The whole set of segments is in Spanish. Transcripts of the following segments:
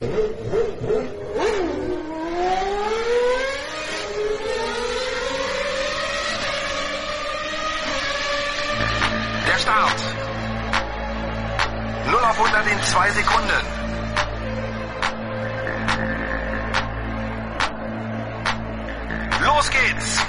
Der Start. 0 auf 100 in 2 Sekunden. Los geht's.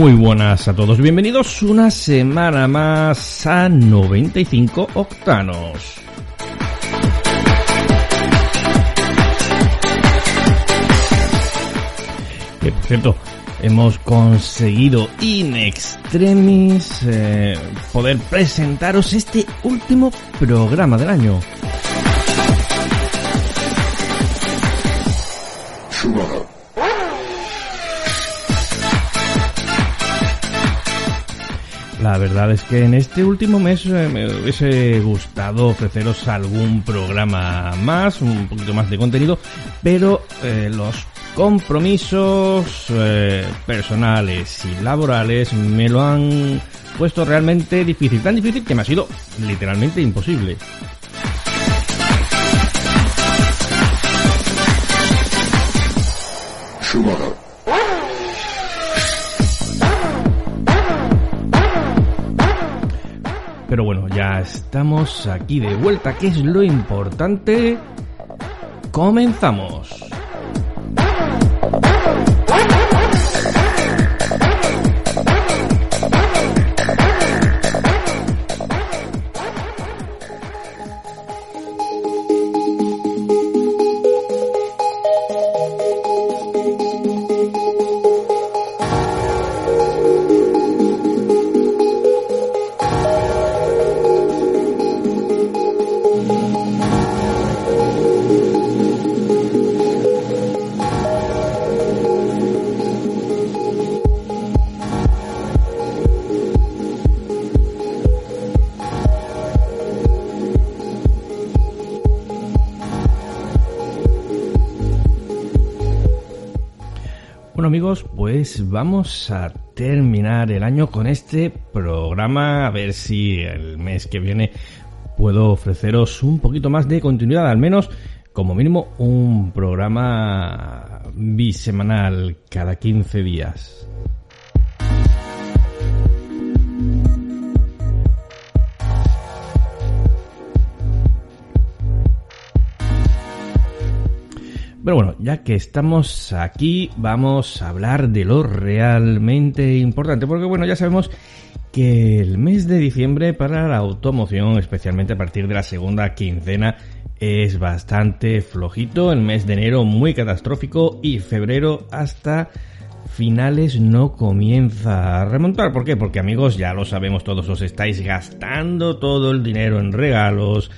Muy buenas a todos, bienvenidos una semana más a 95 Octanos. Que por cierto, hemos conseguido in extremis eh, poder presentaros este último programa del año. La verdad es que en este último mes eh, me hubiese gustado ofreceros algún programa más, un poquito más de contenido, pero eh, los compromisos eh, personales y laborales me lo han puesto realmente difícil, tan difícil que me ha sido literalmente imposible. Pero bueno, ya estamos aquí de vuelta, que es lo importante. Comenzamos. Vamos a terminar el año con este programa, a ver si el mes que viene puedo ofreceros un poquito más de continuidad, al menos como mínimo un programa bisemanal cada 15 días. Pero bueno, ya que estamos aquí, vamos a hablar de lo realmente importante, porque bueno, ya sabemos que el mes de diciembre para la automoción, especialmente a partir de la segunda quincena, es bastante flojito, el mes de enero muy catastrófico y febrero hasta finales no comienza a remontar. ¿Por qué? Porque amigos, ya lo sabemos todos, os estáis gastando todo el dinero en regalos,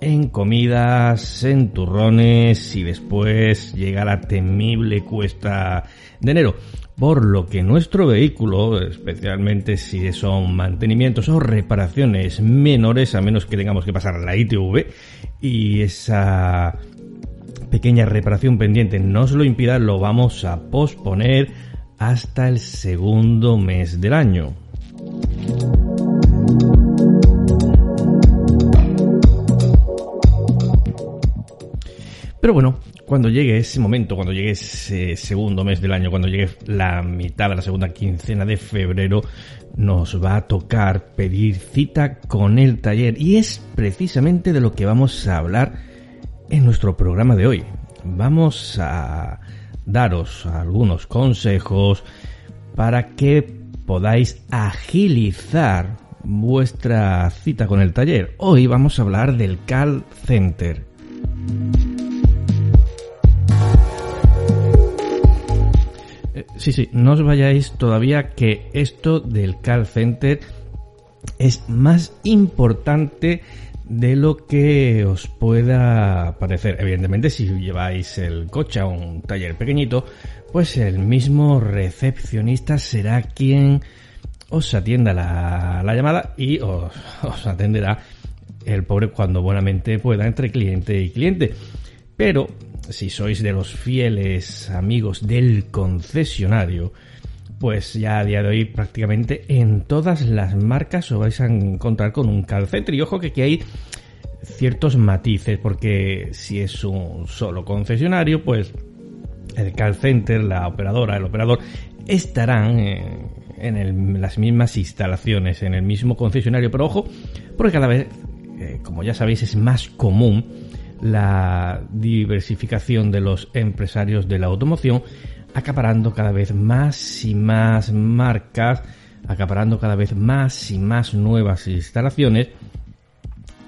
en comidas, en turrones y después llega la temible cuesta de enero. Por lo que nuestro vehículo, especialmente si son mantenimientos o reparaciones menores, a menos que tengamos que pasar la ITV y esa pequeña reparación pendiente nos lo impida, lo vamos a posponer hasta el segundo mes del año. Pero bueno, cuando llegue ese momento, cuando llegue ese segundo mes del año, cuando llegue la mitad de la segunda quincena de febrero, nos va a tocar pedir cita con el taller y es precisamente de lo que vamos a hablar en nuestro programa de hoy. Vamos a daros algunos consejos para que podáis agilizar vuestra cita con el taller. Hoy vamos a hablar del Call Center. Sí, sí, no os vayáis todavía que esto del call center es más importante de lo que os pueda parecer. Evidentemente, si lleváis el coche a un taller pequeñito, pues el mismo recepcionista será quien os atienda la, llamada y os, os, atenderá el pobre cuando buenamente pueda entre cliente y cliente. Pero si sois de los fieles amigos del concesionario, pues ya a día de hoy prácticamente en todas las marcas os vais a encontrar con un call Y ojo que aquí hay ciertos matices, porque si es un solo concesionario, pues el call center, la operadora, el operador estarán en, las mismas instalaciones, en el mismo concesionario. Pero ojo, porque cada vez, eh, como ya sabéis, es más común la diversificación de los empresarios de la automoción acaparando cada vez más y más marcas, acaparando cada vez más y más nuevas instalaciones.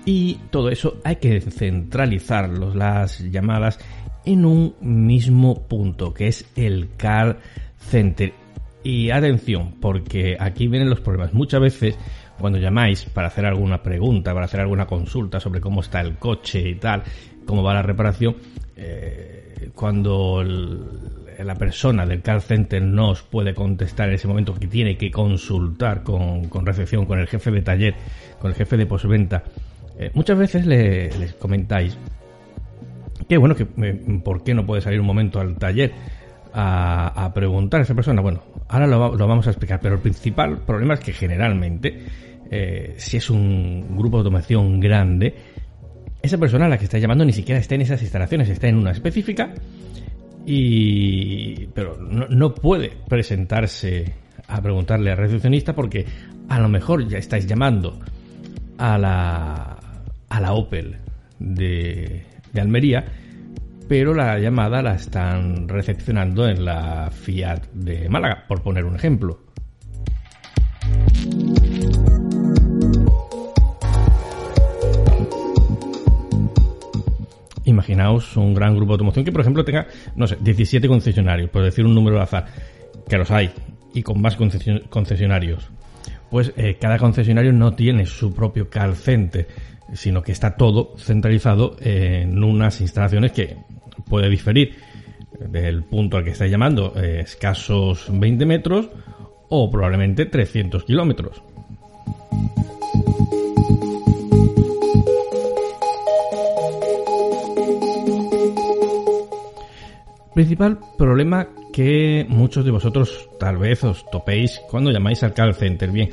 Y todo eso hay que centralizar las llamadas en un mismo punto, que es el call center. Y atención, porque aquí vienen los problemas. Muchas veces cuando llamáis para hacer alguna pregunta, para hacer alguna consulta sobre cómo está el coche y tal, cómo va la reparación, eh, cuando la persona del call center no os puede contestar en ese momento que tiene que consultar con, recepción, con el jefe de taller, con el jefe de postventa, eh, muchas veces le, les comentáis que bueno, que eh, por qué no puede salir un momento al taller a, preguntar a esa persona. Bueno, ahora lo, lo, vamos a explicar, pero el principal problema es que generalmente, eh, si es un grupo de automación grande, esa persona a la que está llamando ni siquiera está en esas instalaciones, está en una específica y pero no, puede presentarse a preguntarle al recepcionista porque a lo mejor ya estáis llamando a la a la Opel de, de Almería pero la llamada la están recepcionando en la Fiat de Málaga, por poner un ejemplo. Imaginaos un gran grupo de automoción que, por ejemplo, tenga, no sé, 17 concesionarios, por decir un número de azar, que los hay, y con más concesionarios. Pues eh, cada concesionario no tiene su propio call center, sino que está todo centralizado en unas instalaciones que puede diferir del punto al que está llamando eh, escasos 20 metros o probablemente 300 kilómetros. Principal problema que muchos de vosotros tal vez os topéis cuando llamáis al call center. Bien,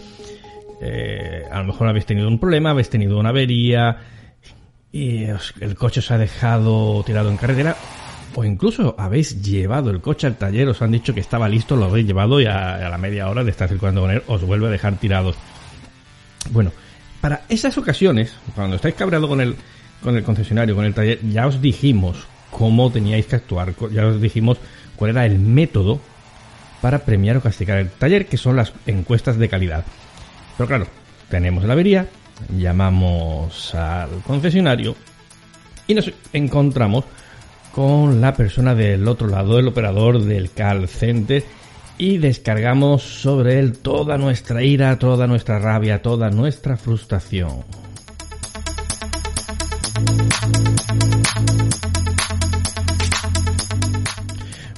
eh, a lo mejor habéis tenido un problema, habéis tenido una avería, y el coche os ha dejado tirado en carretera o incluso habéis llevado el coche al taller, os han dicho que estaba listo, lo habéis llevado y a, la media hora de estar circulando con él os vuelve a dejar tirados. Bueno, para esas ocasiones, cuando estáis cabreado con el, con el concesionario, con el taller, ya os dijimos cómo teníais que actuar, ya os dijimos cuál era el método para premiar o castigar el taller, que son las encuestas de calidad. Pero claro, tenemos la avería, llamamos al concesionario y nos encontramos con la persona del otro lado, el operador del call center, y descargamos sobre él toda nuestra ira, toda nuestra rabia, toda nuestra frustración.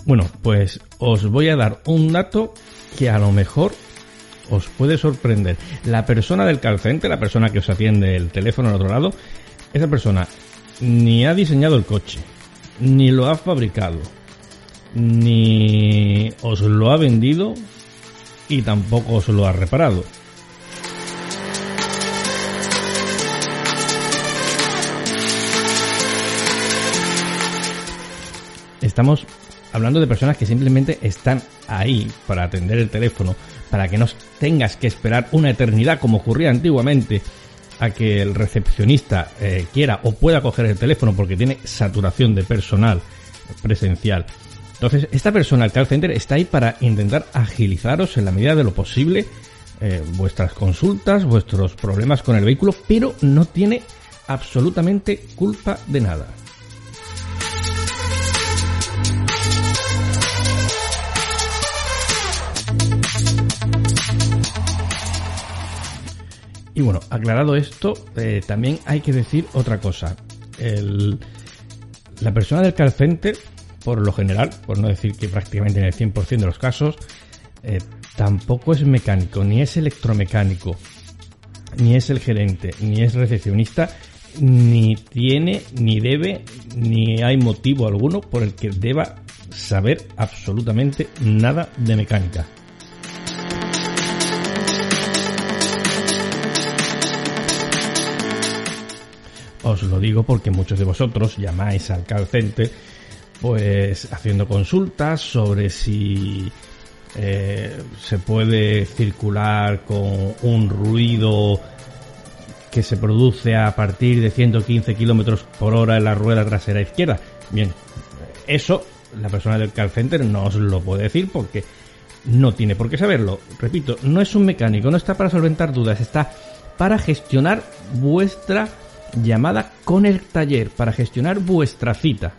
Bueno, pues os voy a dar un dato que a lo mejor os puede sorprender. La persona del calcente, la persona que os atiende el teléfono al otro lado, esa persona ni ha diseñado el coche, ni lo ha fabricado, ni os lo ha vendido y tampoco os lo ha reparado. estamos hablando de personas que simplemente están ahí para atender el teléfono, para que no tengas que esperar una eternidad como ocurría antiguamente a que el recepcionista eh, quiera o pueda coger el teléfono porque tiene saturación de personal presencial. Entonces, esta persona, el call center, está ahí para intentar agilizaros en la medida de lo posible eh, vuestras consultas, vuestros problemas con el vehículo, pero no tiene absolutamente culpa de nada. Y bueno, aclarado esto, eh, también hay que decir otra cosa. la persona del call por lo general, por no decir que prácticamente en el 100% de los casos, eh, tampoco es mecánico, ni es electromecánico, ni es el gerente, ni es recepcionista, ni tiene, ni debe, ni hay motivo alguno por el que deba saber absolutamente nada de mecánica. Os lo digo porque muchos de vosotros llamáis al call center pues haciendo consultas sobre si eh, se puede circular con un ruido que se produce a partir de 115 kilómetros por hora en la rueda trasera izquierda. Bien, eso la persona del call center no os lo puede decir porque no tiene por qué saberlo. Repito, no es un mecánico, no está para solventar dudas, está para gestionar vuestra llamada con el taller para gestionar vuestra cita.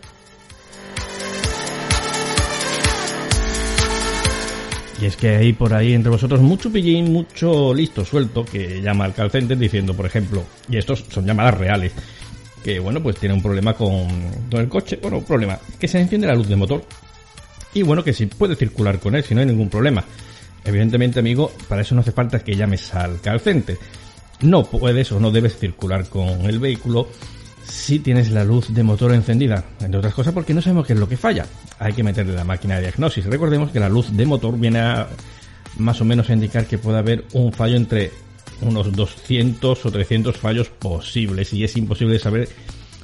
Y es que hay por ahí entre vosotros mucho pillín, mucho listo suelto que llama al call center diciendo, por ejemplo, y estos son llamadas reales, que bueno, pues tiene un problema con, el coche, bueno, un problema, que se enciende la luz de motor. Y bueno, que si puede circular con él, si no hay ningún problema. Evidentemente, amigo, para eso no hace falta que llames al call center no puedes o no debes circular con el vehículo si tienes la luz de motor encendida, entre otras cosas porque no sabemos qué es lo que falla. Hay que meterle la máquina de diagnosis. Recordemos que la luz de motor viene a más o menos a indicar que puede haber un fallo entre unos 200 o 300 fallos posibles y es imposible saber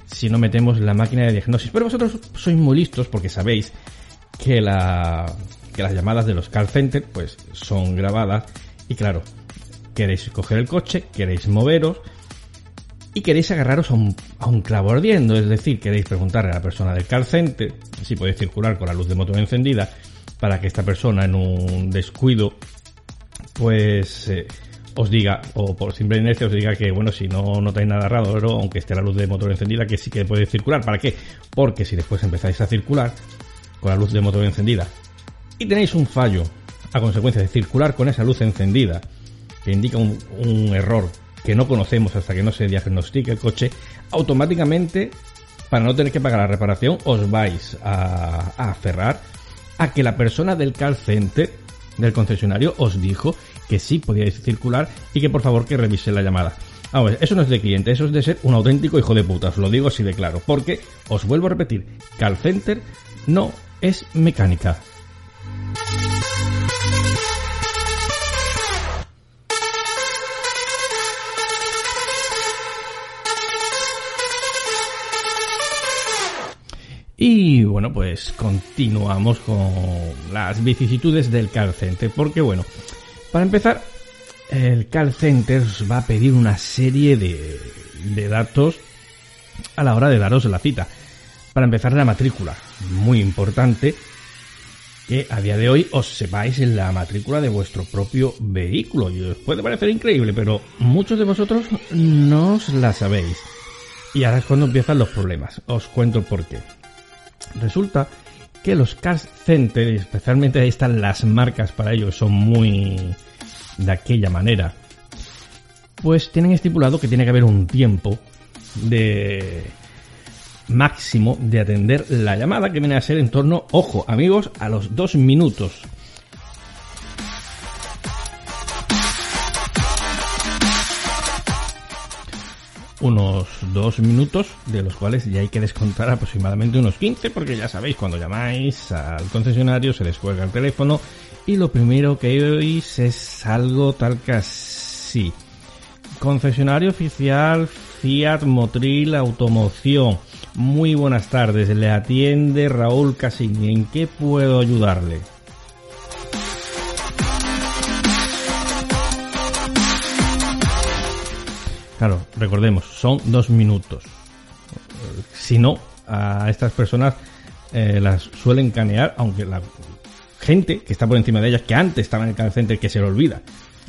si no metemos la máquina de diagnosis. Pero vosotros sois muy listos porque sabéis que, la, que las llamadas de los call centers pues son grabadas y claro, queréis coger el coche, queréis moveros y queréis agarraros a un, clavo ardiendo, es decir, queréis preguntarle a la persona del call center si podéis circular con la luz de motor encendida para que esta persona en un descuido pues eh, os diga, o por simple inercia os diga que, bueno, si no notáis nada raro, aunque esté la luz de motor encendida, que sí que puede circular. ¿Para qué? Porque si después empezáis a circular con la luz de motor encendida y tenéis un fallo a consecuencia de circular con esa luz encendida que indica un, error que no conocemos hasta que no se diagnostique el coche, automáticamente, para no tener que pagar la reparación, os vais a, aferrar a que la persona del call center del concesionario os dijo que sí podíais circular y que por favor que revise la llamada. Vamos, eso no es de cliente, eso es de ser un auténtico hijo de puta, os lo digo así de claro, porque os vuelvo a repetir, call center no es mecánica. Y bueno, pues continuamos con las vicisitudes del call center, porque bueno, para empezar, el call center os va a pedir una serie de, de datos a la hora de daros la cita. Para empezar, la matrícula, muy importante que a día de hoy os sepáis en la matrícula de vuestro propio vehículo. Y os puede parecer increíble, pero muchos de vosotros no os la sabéis. Y ahora es cuando empiezan los problemas. Os cuento por qué. Resulta que los car centers, especialmente ahí están las marcas para ello, son muy de aquella manera, pues tienen estipulado que tiene que haber un tiempo de máximo de atender la llamada que viene a ser en torno, ojo amigos, a los dos minutos. Unos dos minutos, de los cuales ya hay que descontar aproximadamente unos 15, porque ya sabéis, cuando llamáis al concesionario se les cuelga el teléfono y lo primero que oís es algo tal que así. Concesionario oficial Fiat Motril Automoción. Muy buenas tardes, le atiende Raúl Casini. ¿En qué puedo ayudarle? Claro, recordemos, son dos minutos. Si no, a estas personas eh, las suelen canear, aunque la gente que está por encima de ellas, que antes estaba en el call center, que se le olvida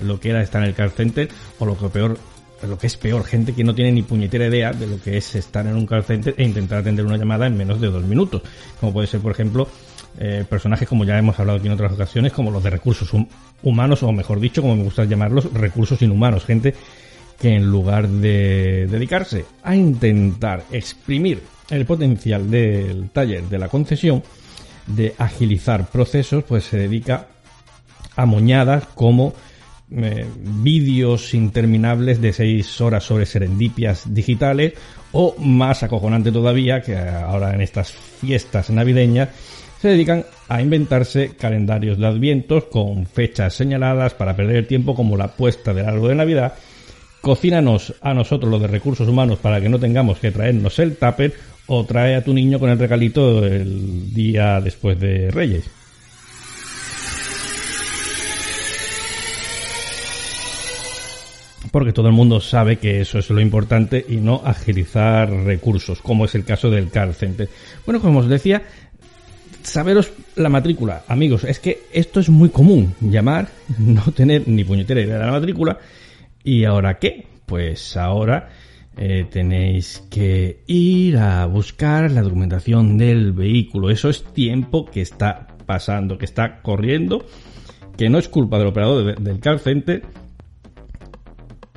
lo que era estar en el call center, o lo que peor, lo que es peor, gente que no tiene ni puñetera idea de lo que es estar en un call center e intentar atender una llamada en menos de dos minutos. Como puede ser, por ejemplo, eh, personajes como ya hemos hablado aquí en otras ocasiones, como los de recursos humanos, o mejor dicho, como me gusta llamarlos, recursos inhumanos. Gente que en lugar de dedicarse a intentar exprimir el potencial del taller de la concesión, de agilizar procesos, pues se dedica a moñadas como eh, vídeos interminables de seis horas sobre serendipias digitales o más acojonante todavía que ahora en estas fiestas navideñas se dedican a inventarse calendarios de advientos con fechas señaladas para perder el tiempo como la puesta del árbol de Navidad cocínanos a nosotros los de recursos humanos para que no tengamos que traernos el tupper o trae a tu niño con el regalito el día después de Reyes. Porque todo el mundo sabe que eso es lo importante y no agilizar recursos, como es el caso del call center. Bueno, como os decía, saberos la matrícula. Amigos, es que esto es muy común. Llamar, no tener ni puñetera idea de la matrícula ¿Y ahora qué? Pues ahora eh, tenéis que ir a buscar la documentación del vehículo. Eso es tiempo que está pasando, que está corriendo, que no es culpa del operador del car center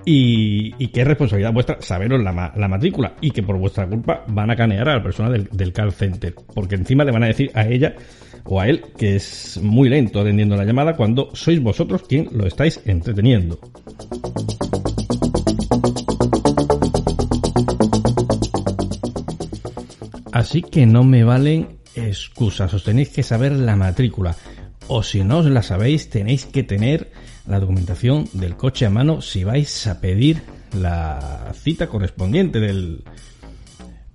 y, y, que es responsabilidad vuestra saberos la, matrícula y que por vuestra culpa van a canear a la persona del, del call center porque encima le van a decir a ella o a él que es muy lento atendiendo la llamada cuando sois vosotros quien lo estáis entreteniendo. Así que no me valen excusas, os tenéis que saber la matrícula. O si no os la sabéis, tenéis que tener la documentación del coche a mano si vais a pedir la cita correspondiente del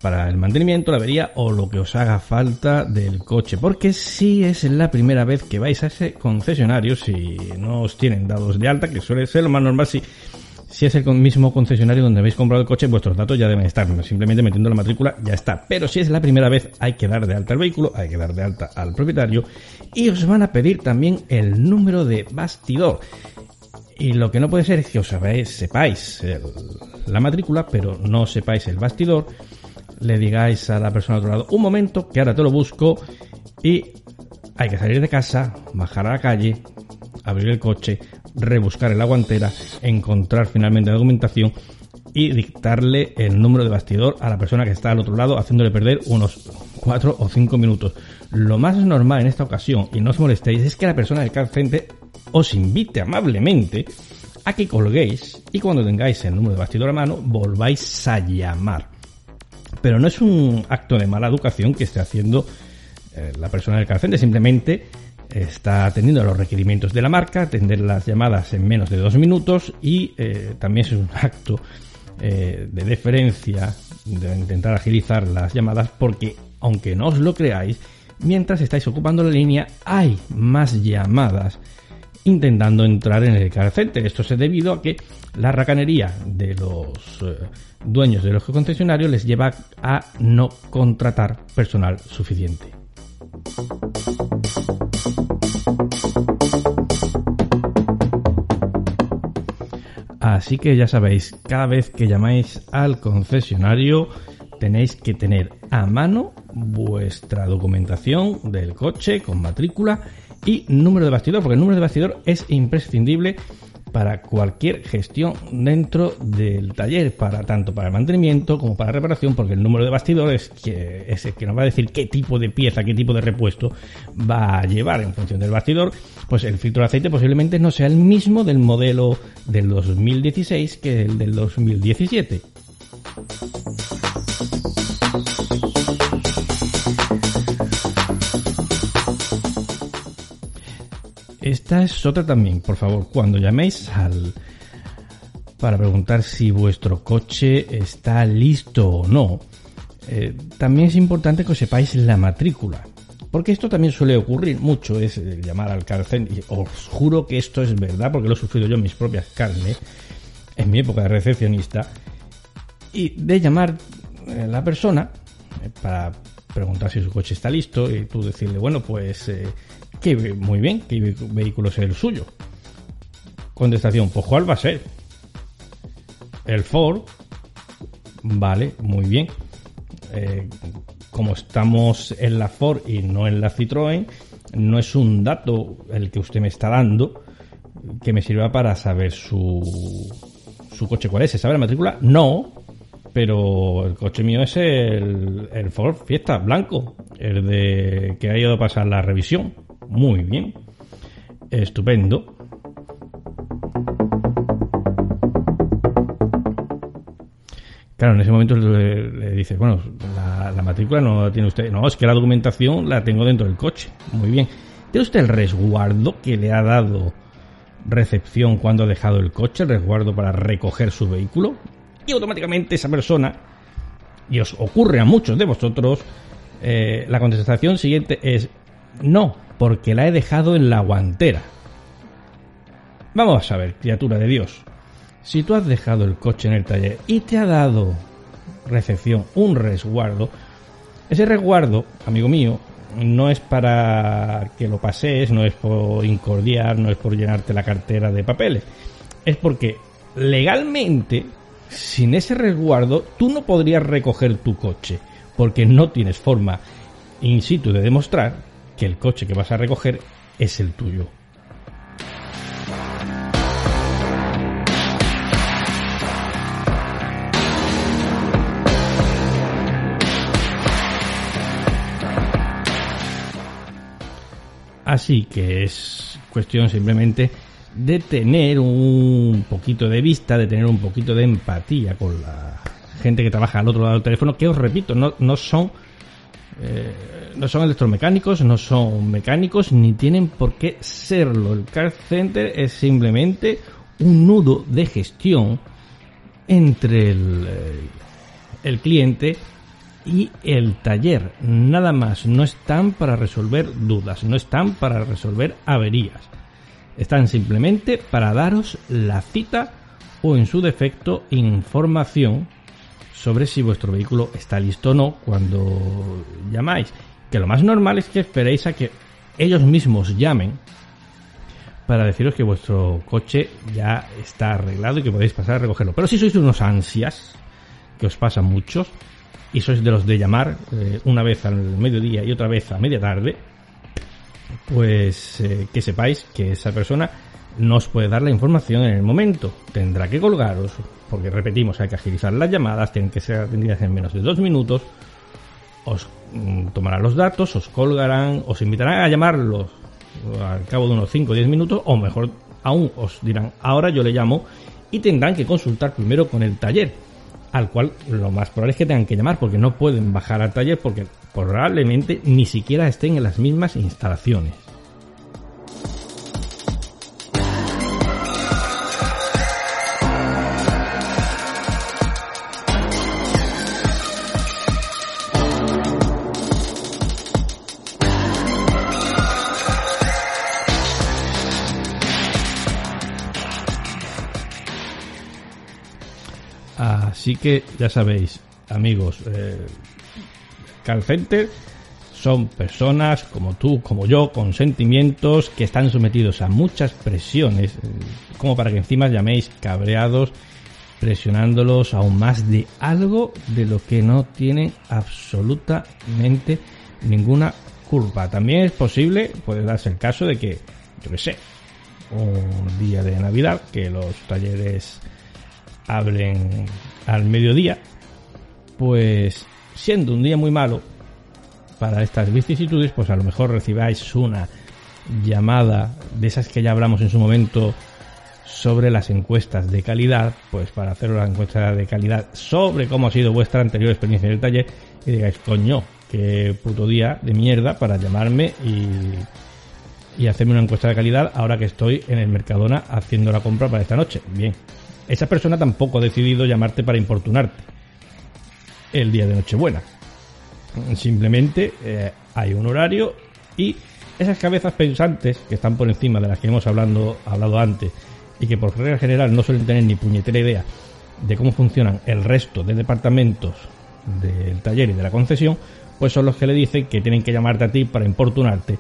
para el mantenimiento, la avería o lo que os haga falta del coche. Porque si es la primera vez que vais a ese concesionario, si no os tienen dados de alta, que suele ser lo más normal, si si es el mismo concesionario donde habéis comprado el coche, vuestros datos ya deben estar. Simplemente metiendo la matrícula ya está. Pero si es la primera vez, hay que dar de alta el vehículo, hay que dar de alta al propietario y os van a pedir también el número de bastidor. Y lo que no puede ser es que os sepáis la matrícula, pero no sepáis el bastidor. Le digáis a la persona al otro lado, un momento, que ahora te lo busco. Y hay que salir de casa, bajar a la calle, abrir el coche, rebuscar en la guantera, encontrar finalmente la documentación y dictarle el número de bastidor a la persona que está al otro lado, haciéndole perder unos 4 o 5 minutos. Lo más normal en esta ocasión, y no os molestéis, es que la persona del call os invite amablemente a que colguéis y cuando tengáis el número de bastidor a mano volváis a llamar. Pero no es un acto de mala educación que esté haciendo eh, la persona del call center, simplemente está atendiendo los requerimientos de la marca, atender las llamadas en menos de dos minutos y eh, también es un acto eh, de deferencia de intentar agilizar las llamadas porque aunque no os lo creáis, mientras estáis ocupando la línea hay más llamadas intentando entrar en el car. Esto es debido a que la racanería de los eh, dueños de los concesionarios les lleva a no contratar personal suficiente. Así que ya sabéis, cada vez que llamáis al concesionario tenéis que tener a mano vuestra documentación del coche con matrícula y número de bastidor, porque el número de bastidor es imprescindible para cualquier gestión dentro del taller, para tanto para el mantenimiento como para reparación, porque el número de bastidores que es el que nos va a decir qué tipo de pieza, qué tipo de repuesto va a llevar en función del bastidor, pues el filtro de aceite posiblemente no sea el mismo del modelo del 2016 que el del 2017. Esta es otra también, por favor, cuando llaméis al para preguntar si vuestro coche está listo o no. eh, también es importante que os sepáis la matrícula. Porque esto también suele ocurrir mucho, es eh, llamar al cárcel, y os juro que esto es verdad, porque lo he sufrido yo en mis propias carnes, en mi época de recepcionista, y de llamar a la persona eh, para preguntar si su coche está listo y tú decirle, bueno, pues eh, que muy bien, ¿qué vehículo es el suyo? Contestación, pues ¿cuál va a ser? El Ford. Vale, muy bien. Eh, como estamos en la Ford y no en la Citroën, no es un dato el que usted me está dando que me sirva para saber su, su coche cuál es. ¿Se sabe la matrícula? No, pero el coche mío es el, el Ford Fiesta blanco, el de que ha ido a pasar la revisión. Muy bien, estupendo. Claro, en ese momento le, le dices, bueno, la, la matrícula no la tiene usted. No, es que la documentación la tengo dentro del coche. Muy bien. ¿Tiene usted el resguardo que le ha dado recepción cuando ha dejado el coche, el resguardo para recoger su vehículo? Y automáticamente esa persona, y os ocurre a muchos de vosotros, eh, la contestación siguiente es no, porque la he dejado en la guantera. Vamos a ver, criatura de Dios. Si tú has dejado el coche en el taller y te ha dado recepción un resguardo, ese resguardo, amigo mío, no es para que lo pasees, no es por incordiar, no es por llenarte la cartera de papeles. Es porque legalmente, sin ese resguardo, tú no podrías recoger tu coche, porque no tienes forma in situ de demostrar que el coche que vas a recoger es el tuyo. Así que es cuestión simplemente de tener un poquito de vista, de tener un poquito de empatía con la gente que trabaja al otro lado del teléfono, que os repito, no, no son eh, no son electromecánicos, no son mecánicos, ni tienen por qué serlo. El car center es simplemente un nudo de gestión entre eh, el cliente y el taller. Nada más. No están para resolver dudas, no están para resolver averías. Están simplemente para daros la cita o en su defecto información sobre si vuestro vehículo está listo o no cuando llamáis. Que lo más normal es que esperéis a que ellos mismos llamen para deciros que vuestro coche ya está arreglado y que podéis pasar a recogerlo. Pero si sois unos ansias, que os pasa muchos, y sois de los de llamar eh, una vez al mediodía y otra vez a media tarde, pues eh, que sepáis que esa persona no os puede dar la información en el momento. Tendrá que colgaros, porque repetimos, hay que agilizar las llamadas, tienen que ser atendidas en menos de dos minutos. Os mm, tomarán los datos, os colgarán, os invitarán a llamarlos al cabo de unos 5 o 10 minutos, o mejor aún, os dirán, ahora yo le llamo, y tendrán que consultar primero con el taller, al cual lo más probable es que tengan que llamar, porque no pueden bajar al taller, porque probablemente ni siquiera estén en las mismas instalaciones. Así que ya sabéis, amigos, eh, son personas como tú, como yo, con sentimientos que están sometidos a muchas presiones, eh, como para que encima llaméis cabreados, presionándolos aún más de algo de lo que no tienen absolutamente ninguna culpa. También es posible, puede darse el caso de que, yo qué sé, un día de Navidad, que los talleres abren al mediodía, pues siendo un día muy malo para estas vicisitudes, pues a lo mejor recibáis una llamada de esas que ya hablamos en su momento sobre las encuestas de calidad, pues para hacer una encuesta de calidad sobre cómo ha sido vuestra anterior experiencia en el taller y digáis, coño, qué puto día de mierda para llamarme y, y hacerme una encuesta de calidad ahora que estoy en el Mercadona haciendo la compra para esta noche. Bien, esa persona tampoco ha decidido llamarte para importunarte el día de Nochebuena. Simplemente eh, hay un horario y esas cabezas pensantes que están por encima de las que hemos hablado, hablado antes y que por regla general no suelen tener ni puñetera idea de cómo funcionan el resto de departamentos del taller y de la concesión, pues son los que le dicen que tienen que llamarte a ti para importunarte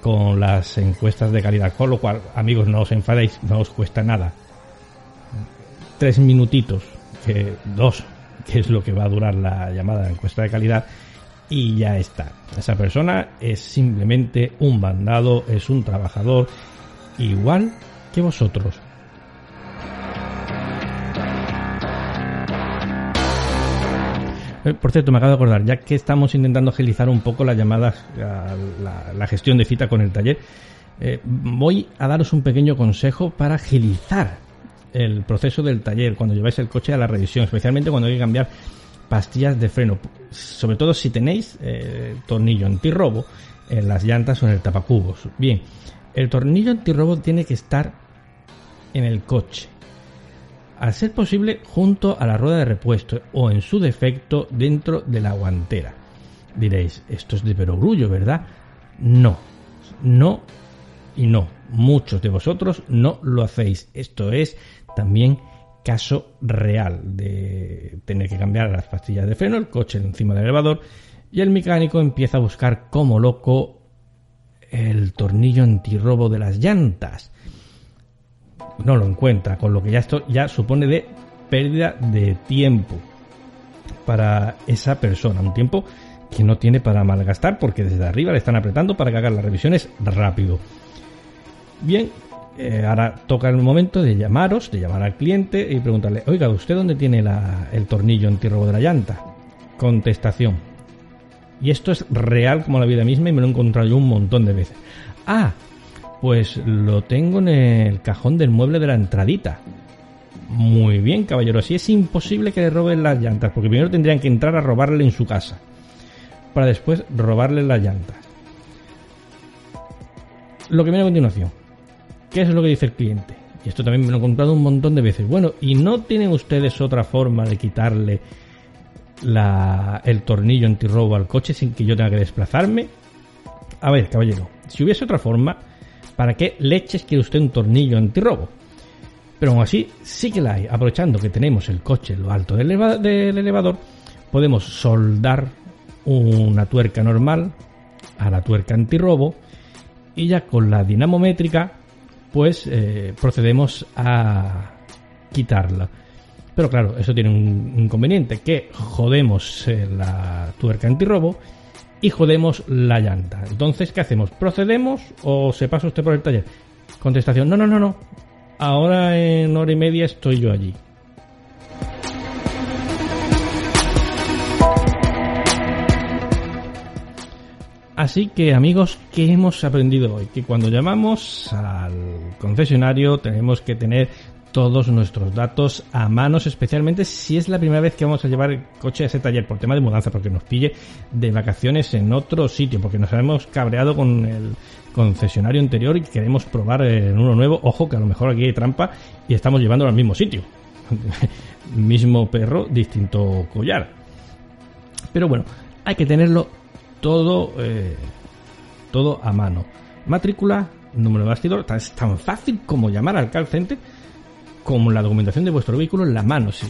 con las encuestas de calidad. Con lo cual, amigos, no os enfadéis, no os cuesta nada. Tres minutitos, que dos, que es lo que va a durar la llamada de encuesta de calidad, y ya está. Esa persona es simplemente un bandado, es un trabajador igual que vosotros. Eh, por cierto, me acabo de acordar, ya que estamos intentando agilizar un poco las llamadas, la, gestión de cita con el taller, eh, voy a daros un pequeño consejo para agilizar el proceso del taller cuando lleváis el coche a la revisión, especialmente cuando hay que cambiar pastillas de freno, sobre todo si tenéis eh, tornillo antirrobo en las llantas o en el tapacubos. Bien, el tornillo antirrobo tiene que estar en el coche al ser posible junto a la rueda de repuesto o en su defecto dentro de la guantera. Diréis, esto es de perogrullo, ¿verdad? No, no y no. Muchos de vosotros no lo hacéis. Esto es también caso real de tener que cambiar las pastillas de freno, el coche encima del elevador y el mecánico empieza a buscar como loco el tornillo antirrobo de las llantas no lo encuentra, con lo que ya esto ya supone de pérdida de tiempo para esa persona, un tiempo que no tiene para malgastar porque desde arriba le están apretando para que las revisiones rápido. Bien, eh, ahora toca el momento de llamaros, de llamar al cliente y preguntarle, oiga, ¿usted dónde tiene el tornillo antirrobo de la llanta? Contestación. Y esto es real como la vida misma y me lo he encontrado yo un montón de veces. Ah, pues lo tengo en el cajón del mueble de la entradita. Muy bien, caballero. Así es imposible que le roben las llantas, porque primero tendrían que entrar a robarle en su casa, para después robarle las llantas. Lo que viene a continuación. ¿Qué es lo que dice el cliente? Y esto también me lo he contado un montón de veces. Bueno, ¿y no tienen ustedes otra forma de quitarle el tornillo antirrobo al coche sin que yo tenga que desplazarme? A ver, caballero, si hubiese otra forma, ¿Para qué leches quiere usted un tornillo antirrobo? Pero aún así, sí que la hay. Aprovechando que tenemos el coche en lo alto del, elevador, podemos soldar una tuerca normal a la tuerca antirrobo y ya con la dinamométrica pues eh, procedemos a quitarla. Pero claro, eso tiene un inconveniente, que jodemos eh, la tuerca antirrobo y jodemos la llanta. Entonces, ¿qué hacemos? ¿Procedemos o se pasa usted por el taller? Contestación, no, no, no, no. Ahora en hora y media estoy yo allí. Así que amigos, ¿qué hemos aprendido hoy? Que cuando llamamos al concesionario tenemos que tener todos nuestros datos a manos, especialmente si es la primera vez que vamos a llevar el coche a ese taller por tema de mudanza, porque nos pille de vacaciones en otro sitio, porque nos hemos cabreado con el concesionario anterior y queremos probar en uno nuevo. Ojo que a lo mejor aquí hay trampa y estamos llevando al mismo sitio. mismo perro, distinto collar. Pero bueno, hay que tenerlo todo, eh, todo a mano. Matrícula, número de bastidor, es tan fácil como llamar al call center como la documentación de vuestro vehículo en la mano. Si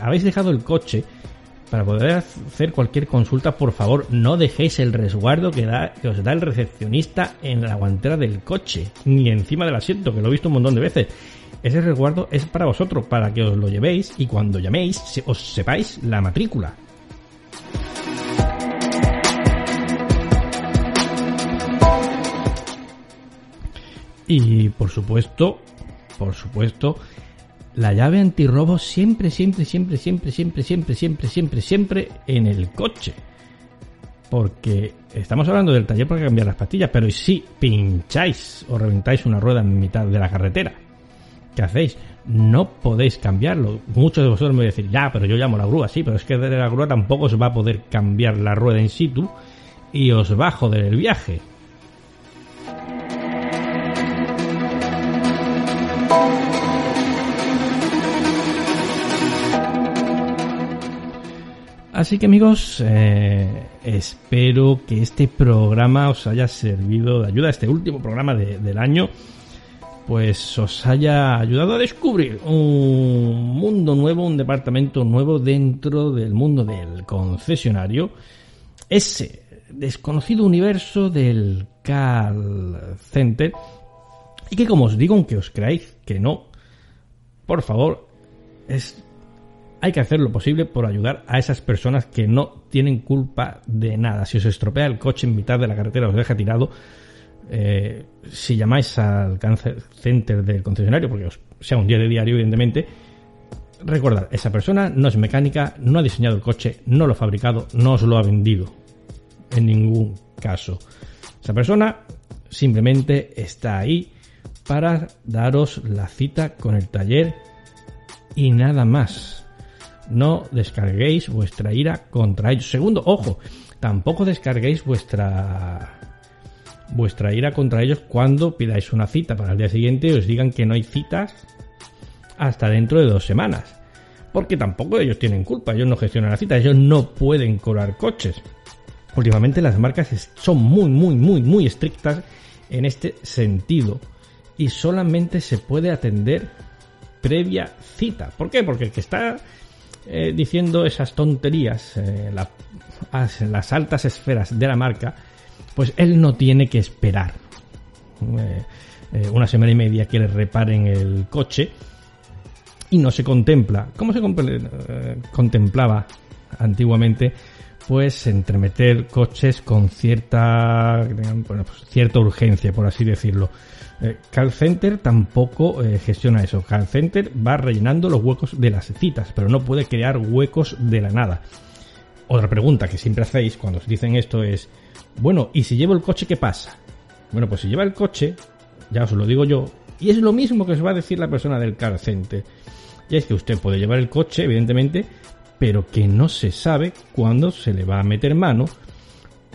habéis dejado el coche para poder hacer cualquier consulta, por favor, no dejéis el resguardo que, da, que os da el recepcionista en la guantera del coche, ni encima del asiento, que lo he visto un montón de veces. Ese resguardo es para vosotros, para que os lo llevéis y cuando llaméis os sepáis la matrícula. Y por supuesto, por supuesto, la llave antirrobo siempre, siempre, siempre, siempre, siempre, siempre, siempre, siempre, siempre en el coche. Porque estamos hablando del taller para cambiar las pastillas, pero si pincháis o reventáis una rueda en mitad de la carretera, ¿qué hacéis? No podéis cambiarlo. Muchos de vosotros me decir, ya, pero yo llamo la grúa, sí, pero es que de la grúa tampoco os va a poder cambiar la rueda in situ y os va a joder el viaje. Así que amigos, eh, espero que este programa os haya servido de ayuda, este último programa de- del año, pues os haya ayudado a descubrir un mundo nuevo, un departamento nuevo dentro del mundo del concesionario, ese desconocido universo del call center, y que como os digo, aunque os creáis que no, por favor, es hay que hacer lo posible por ayudar a esas personas que no tienen culpa de nada. Si os estropea el coche en mitad de la carretera, os deja tirado, eh, si llamáis al cáncer center del concesionario, porque os sea un día de diario, evidentemente, recordad, esa persona no es mecánica, no ha diseñado el coche, no lo ha fabricado, no os lo ha vendido. En ningún caso. Esa persona simplemente está ahí para daros la cita con el taller y nada más. No descarguéis vuestra ira contra ellos. Segundo, ojo, tampoco descarguéis vuestra vuestra ira contra ellos cuando pidáis una cita para el día siguiente y os digan que no hay citas hasta dentro de dos semanas. Porque tampoco ellos tienen culpa, ellos no gestionan la cita, ellos no pueden cobrar coches. Últimamente las marcas son muy, muy, muy, muy estrictas en este sentido y solamente se puede atender previa cita. ¿Por qué? Porque el que está eh, diciendo esas tonterías, eh, la- as- las altas esferas de la marca, pues él no tiene que esperar. Eh, eh, una semana y media que le reparen el coche y no se contempla, como se eh, contemplaba antiguamente, pues entremeter coches con cierta, bueno, pues, cierta urgencia, por así decirlo. Eh, Center tampoco eh, gestiona eso. Call Center va rellenando los huecos de las citas, pero no puede crear huecos de la nada. Otra pregunta que siempre hacéis cuando os dicen esto es, bueno, ¿y si llevo el coche qué pasa? Bueno, pues si lleva el coche, ya os lo digo yo, y es lo mismo que os va a decir la persona del Call Center. Y es que usted puede llevar el coche, evidentemente, pero que no se sabe cuándo se le va a meter mano,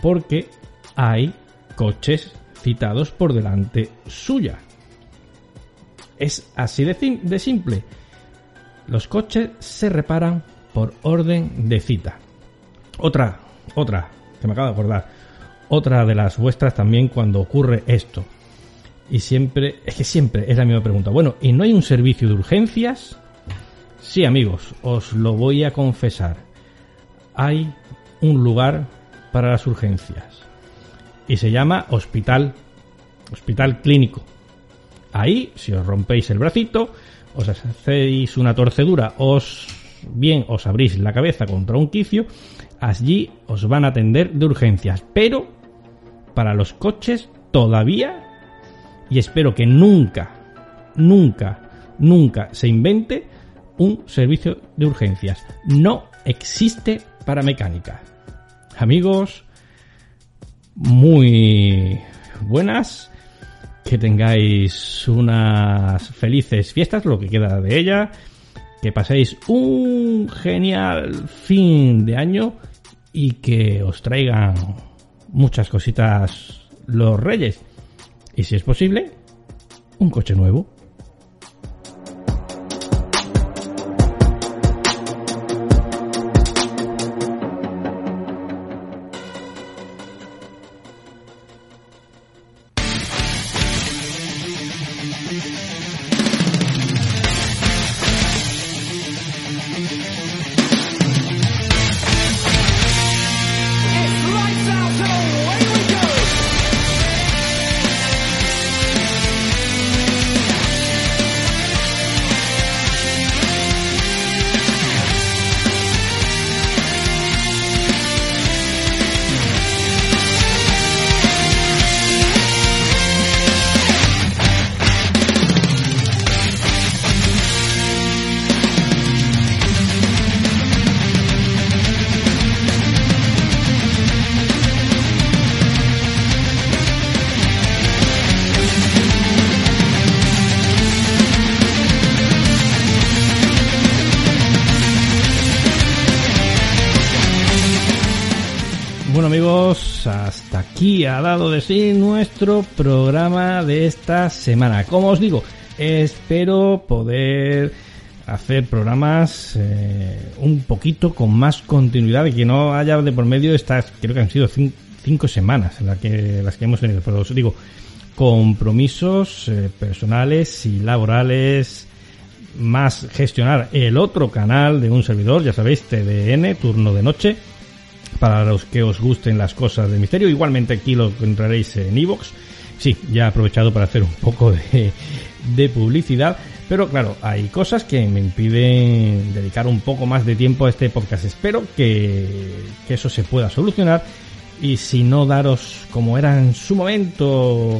porque hay coches citados por delante suya. Es así de, sim- de simple. Los coches se reparan por orden de cita. Otra, otra, que me acabo de acordar. Otra de las vuestras también cuando ocurre esto. Y siempre, es que siempre es la misma pregunta. Bueno, ¿y no hay un servicio de urgencias? Sí, amigos, os lo voy a confesar. Hay un lugar para las urgencias. Y se llama hospital. Hospital clínico. Ahí, si os rompéis el bracito, os hacéis una torcedura, os bien os abrís la cabeza contra un quicio, allí os van a atender de urgencias. Pero para los coches todavía, y espero que nunca, nunca, nunca se invente un servicio de urgencias. No existe para mecánica. Amigos, muy buenas. Que tengáis unas felices fiestas, lo que queda de ella. Que paséis un genial fin de año y que os traigan muchas cositas los reyes. Y si es posible, un coche nuevo. Amigos, hasta aquí ha dado de sí nuestro programa de esta semana. Como os digo, espero poder hacer programas eh, un poquito con más continuidad y que no haya de por medio estas, creo que han sido cin- cinco semanas en las que, las que hemos tenido, pero os digo, compromisos eh, personales y laborales, más gestionar el otro canal de un servidor, ya sabéis, TDN, turno de noche, para los que os gusten las cosas de misterio. Igualmente aquí lo encontraréis en iVoox. Sí, ya he aprovechado para hacer un poco de, publicidad. Pero claro, hay cosas que me impiden dedicar un poco más de tiempo a este podcast. Espero que, eso se pueda solucionar. Y si no daros, como era en su momento,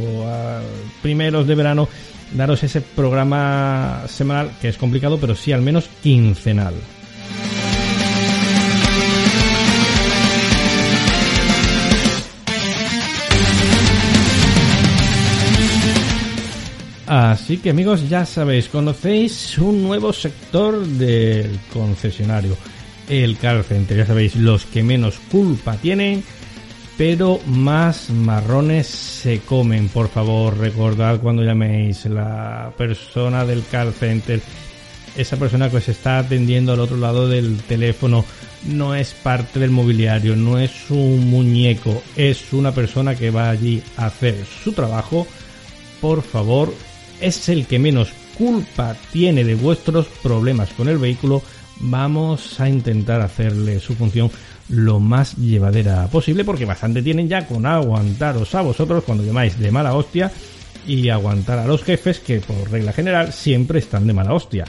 primeros de verano, daros ese programa semanal, que es complicado, pero sí al menos quincenal. Así que amigos, ya sabéis, conocéis un nuevo sector del concesionario, el car center. Ya sabéis, los que menos culpa tienen, pero más marrones se comen. Por favor, recordad cuando llaméis la persona del car center, esa persona que os está atendiendo al otro lado del teléfono no es parte del mobiliario, no es un muñeco, es una persona que va allí a hacer su trabajo. Por favor, es el que menos culpa tiene de vuestros problemas con el vehículo. Vamos a intentar hacerle su función lo más llevadera posible porque bastante tienen ya con aguantaros a vosotros cuando llamáis de mala hostia y aguantar a los jefes que por regla general siempre están de mala hostia.